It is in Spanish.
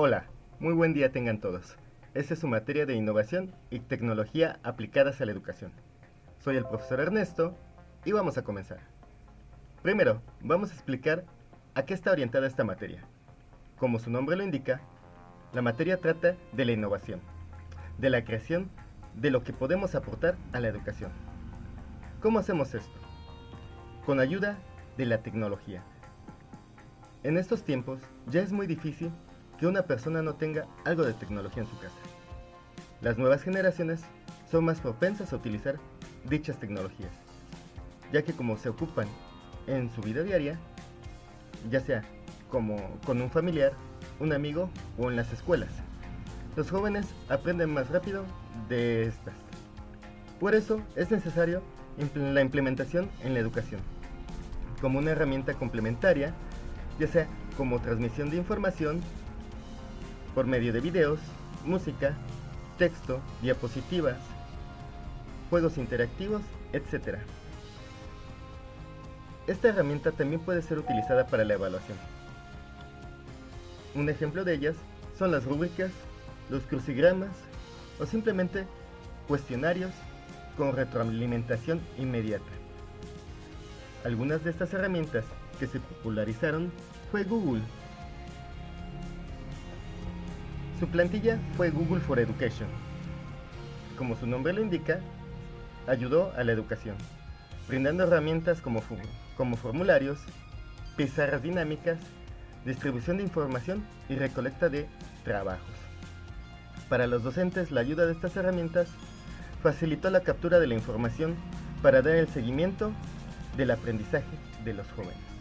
Hola, muy buen día tengan todos. Esta es su materia de innovación y tecnología aplicadas a la educación. Soy el profesor Ernesto y vamos a comenzar. Primero, vamos a explicar a qué está orientada esta materia. Como su nombre lo indica, la materia trata de la innovación, de la creación de lo que podemos aportar a la educación. ¿Cómo hacemos esto? Con ayuda de la tecnología. En estos tiempos ya es muy difícil que una persona no tenga algo de tecnología en su casa. Las nuevas generaciones son más propensas a utilizar dichas tecnologías, ya que como se ocupan en su vida diaria, ya sea como con un familiar, un amigo o en las escuelas, los jóvenes aprenden más rápido de estas. Por eso es necesario la implementación en la educación, como una herramienta complementaria, ya sea como transmisión de información por medio de videos, música, texto, diapositivas, juegos interactivos, etc. Esta herramienta también puede ser utilizada para la evaluación. Un ejemplo de ellas son las rúbricas, los crucigramas o simplemente cuestionarios con retroalimentación inmediata. Algunas de estas herramientas que se popularizaron fue Google, su plantilla fue Google for Education. Como su nombre lo indica, ayudó a la educación, brindando herramientas como, formularios, pizarras dinámicas, distribución de información y recolecta de trabajos. Para los docentes, la ayuda de estas herramientas facilitó la captura de la información para dar el seguimiento del aprendizaje de los jóvenes.